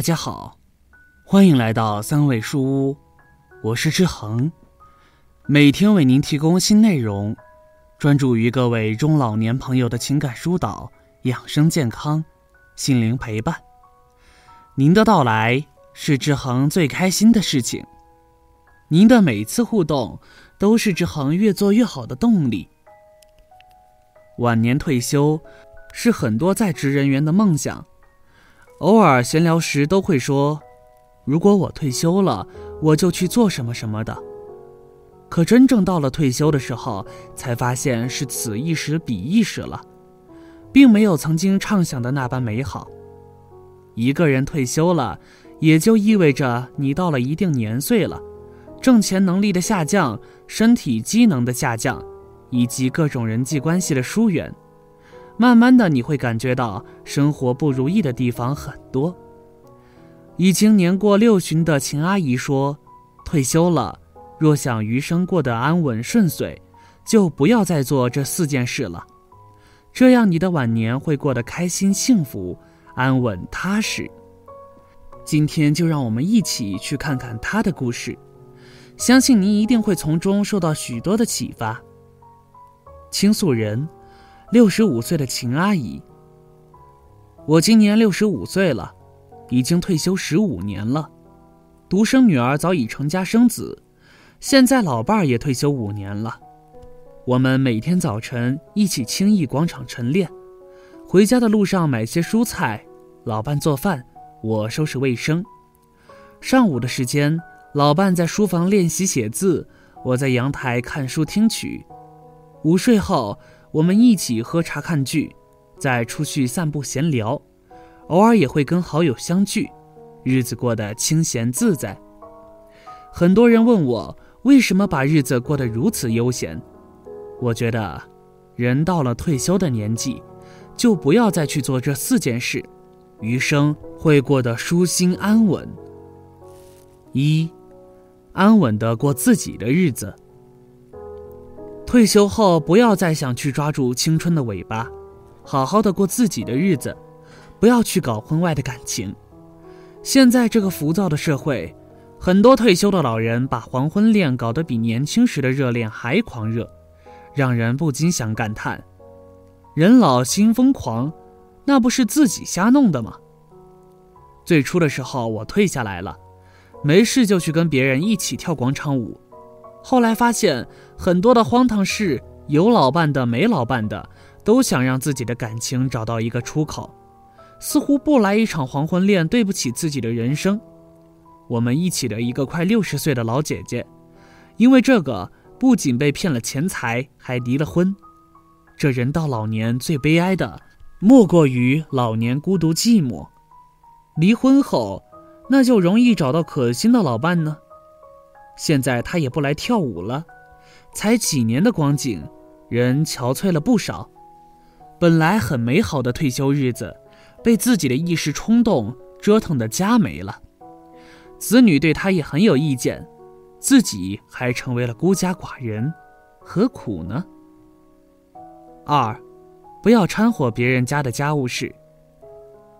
大家好，欢迎来到三味书屋，我是志恒，每天为您提供新内容，专注于各位中老年朋友的情感疏导、养生健康、心灵陪伴。您的到来是志恒最开心的事情，您的每次互动都是志恒越做越好的动力。晚年退休是很多在职人员的梦想。偶尔闲聊时都会说：“如果我退休了，我就去做什么什么的。”可真正到了退休的时候，才发现是此一时彼一时了，并没有曾经畅想的那般美好。一个人退休了，也就意味着你到了一定年岁了，挣钱能力的下降、身体机能的下降，以及各种人际关系的疏远。慢慢的，你会感觉到生活不如意的地方很多。已经年过六旬的秦阿姨说：“退休了，若想余生过得安稳顺遂，就不要再做这四件事了。这样你的晚年会过得开心、幸福、安稳、踏实。”今天就让我们一起去看看她的故事，相信您一定会从中受到许多的启发。倾诉人。六十五岁的秦阿姨，我今年六十五岁了，已经退休十五年了，独生女儿早已成家生子，现在老伴儿也退休五年了。我们每天早晨一起轻易广场晨练，回家的路上买些蔬菜，老伴做饭，我收拾卫生。上午的时间，老伴在书房练习写字，我在阳台看书听曲。午睡后。我们一起喝茶看剧，再出去散步闲聊，偶尔也会跟好友相聚，日子过得清闲自在。很多人问我为什么把日子过得如此悠闲，我觉得，人到了退休的年纪，就不要再去做这四件事，余生会过得舒心安稳。一，安稳的过自己的日子。退休后，不要再想去抓住青春的尾巴，好好的过自己的日子，不要去搞婚外的感情。现在这个浮躁的社会，很多退休的老人把黄昏恋搞得比年轻时的热恋还狂热，让人不禁想感叹：人老心疯狂，那不是自己瞎弄的吗？最初的时候，我退下来了，没事就去跟别人一起跳广场舞。后来发现，很多的荒唐事，有老伴的、没老伴的，都想让自己的感情找到一个出口，似乎不来一场黄昏恋，对不起自己的人生。我们一起的一个快六十岁的老姐姐，因为这个不仅被骗了钱财，还离了婚。这人到老年最悲哀的，莫过于老年孤独寂寞。离婚后，那就容易找到可心的老伴呢。现在他也不来跳舞了，才几年的光景，人憔悴了不少。本来很美好的退休日子，被自己的一时冲动折腾的家没了。子女对他也很有意见，自己还成为了孤家寡人，何苦呢？二，不要掺和别人家的家务事。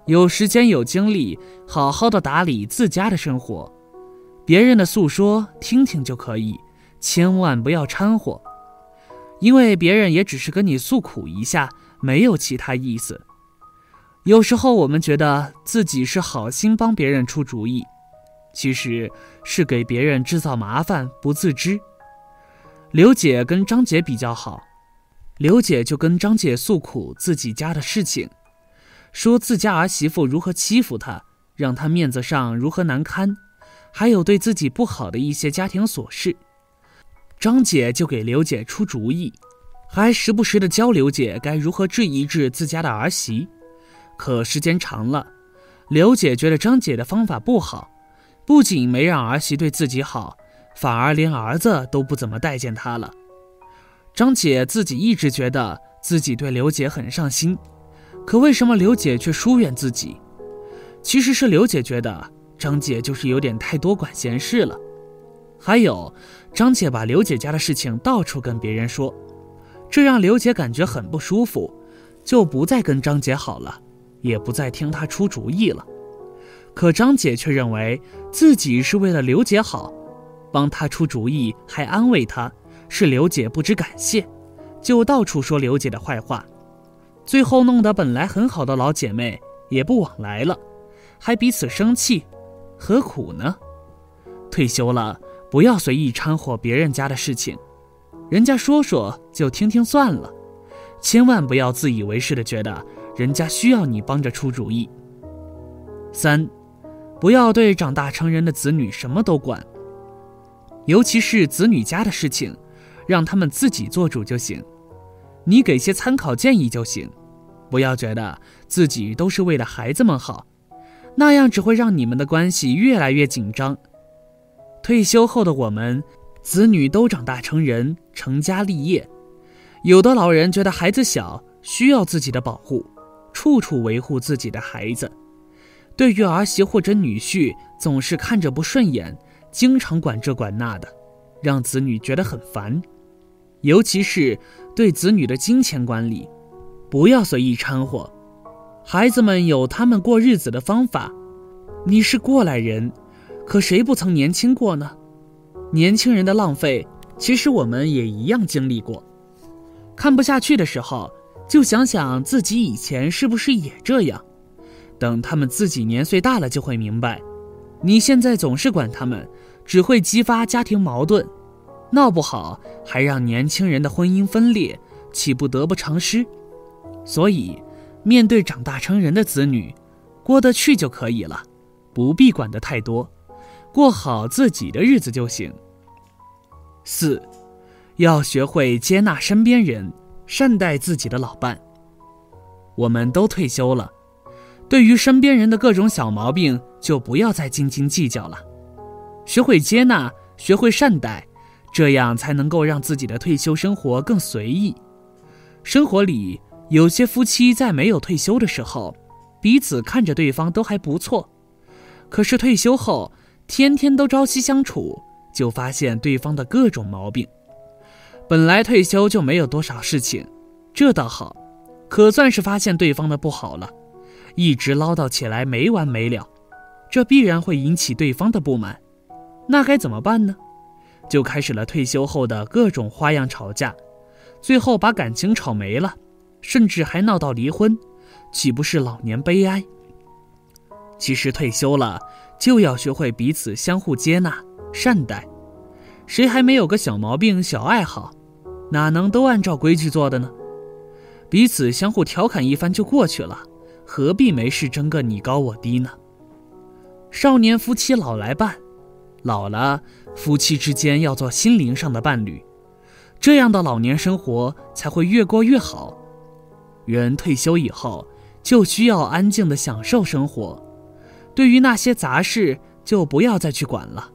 有时间有精力，好好的打理自家的生活。别人的诉说听听就可以，千万不要掺和，因为别人也只是跟你诉苦一下，没有其他意思。有时候我们觉得自己是好心帮别人出主意，其实是给别人制造麻烦，不自知。刘姐跟张姐比较好，刘姐就跟张姐诉苦自己家的事情，说自家儿媳妇如何欺负她，让她面子上如何难堪。还有对自己不好的一些家庭琐事，张姐就给刘姐出主意，还时不时的教刘姐该如何治一治自家的儿媳。可时间长了，刘姐觉得张姐的方法不好，不仅没让儿媳对自己好，反而连儿子都不怎么待见她了。张姐自己一直觉得自己对刘姐很上心，可为什么刘姐却疏远自己？其实是刘姐觉得。张姐就是有点太多管闲事了，还有，张姐把刘姐家的事情到处跟别人说，这让刘姐感觉很不舒服，就不再跟张姐好了，也不再听她出主意了。可张姐却认为自己是为了刘姐好，帮她出主意，还安慰她，是刘姐不知感谢，就到处说刘姐的坏话，最后弄得本来很好的老姐妹也不往来了，还彼此生气，何苦呢？退休了，不要随意掺和别人家的事情，人家说说就听听算了，千万不要自以为是的觉得人家需要你帮着出主意。三。不要对长大成人的子女什么都管，尤其是子女家的事情，让他们自己做主就行。你给些参考建议就行，不要觉得自己都是为了孩子们好，那样只会让你们的关系越来越紧张。退休后的我们，子女都长大成人，成家立业，有的老人觉得孩子小，需要自己的保护，处处维护自己的孩子。对于儿媳或者女婿，总是看着不顺眼，经常管这管那的，让子女觉得很烦。尤其是对子女的金钱管理，不要随意掺和。孩子们有他们过日子的方法，你是过来人，可谁不曾年轻过呢？年轻人的浪费，其实我们也一样经历过。看不下去的时候，就想想自己以前是不是也这样。等他们自己年岁大了，就会明白，你现在总是管他们，只会激发家庭矛盾，闹不好还让年轻人的婚姻分裂，岂不得不偿失？所以，面对长大成人的子女，过得去就可以了，不必管得太多，过好自己的日子就行。四，要学会接纳身边人，善待自己的老伴。我们都退休了。对于身边人的各种小毛病，就不要再斤斤计较了，学会接纳，学会善待，这样才能够让自己的退休生活更随意。生活里有些夫妻在没有退休的时候，彼此看着对方都还不错，可是退休后天天都朝夕相处，就发现对方的各种毛病。本来退休就没有多少事情，这倒好，可算是发现对方的不好了。一直唠叨起来没完没了，这必然会引起对方的不满，那该怎么办呢？就开始了退休后的各种花样吵架，最后把感情吵没了，甚至还闹到离婚，岂不是老年悲哀？其实退休了就要学会彼此相互接纳、善待，谁还没有个小毛病、小爱好？哪能都按照规矩做的呢？彼此相互调侃一番就过去了。何必没事争个你高我低呢？少年夫妻老来伴，老了夫妻之间要做心灵上的伴侣，这样的老年生活才会越过越好。人退休以后就需要安静的享受生活，对于那些杂事就不要再去管了，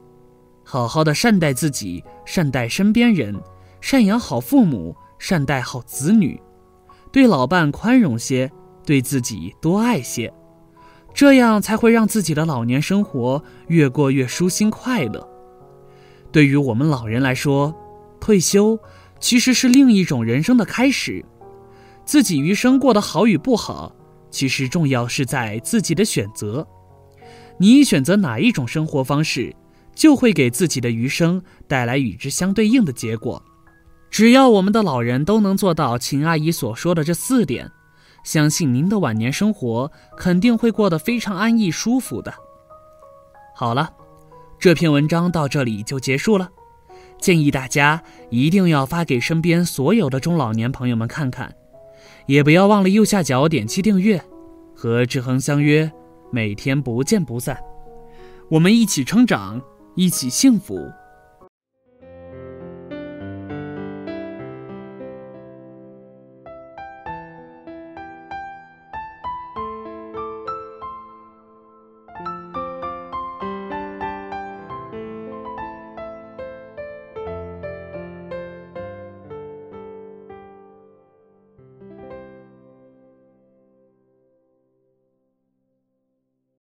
好好的善待自己，善待身边人，赡养好父母，善待好子女，对老伴宽容些。对自己多爱些，这样才会让自己的老年生活越过越舒心快乐。对于我们老人来说，退休其实是另一种人生的开始。自己余生过得好与不好，其实重要是在自己的选择。你选择哪一种生活方式，就会给自己的余生带来与之相对应的结果。只要我们的老人都能做到秦阿姨所说的这四点。相信您的晚年生活肯定会过得非常安逸舒服的。好了，这篇文章到这里就结束了。建议大家一定要发给身边所有的中老年朋友们看看，也不要忘了右下角点击订阅，和志恒相约，每天不见不散。我们一起成长，一起幸福。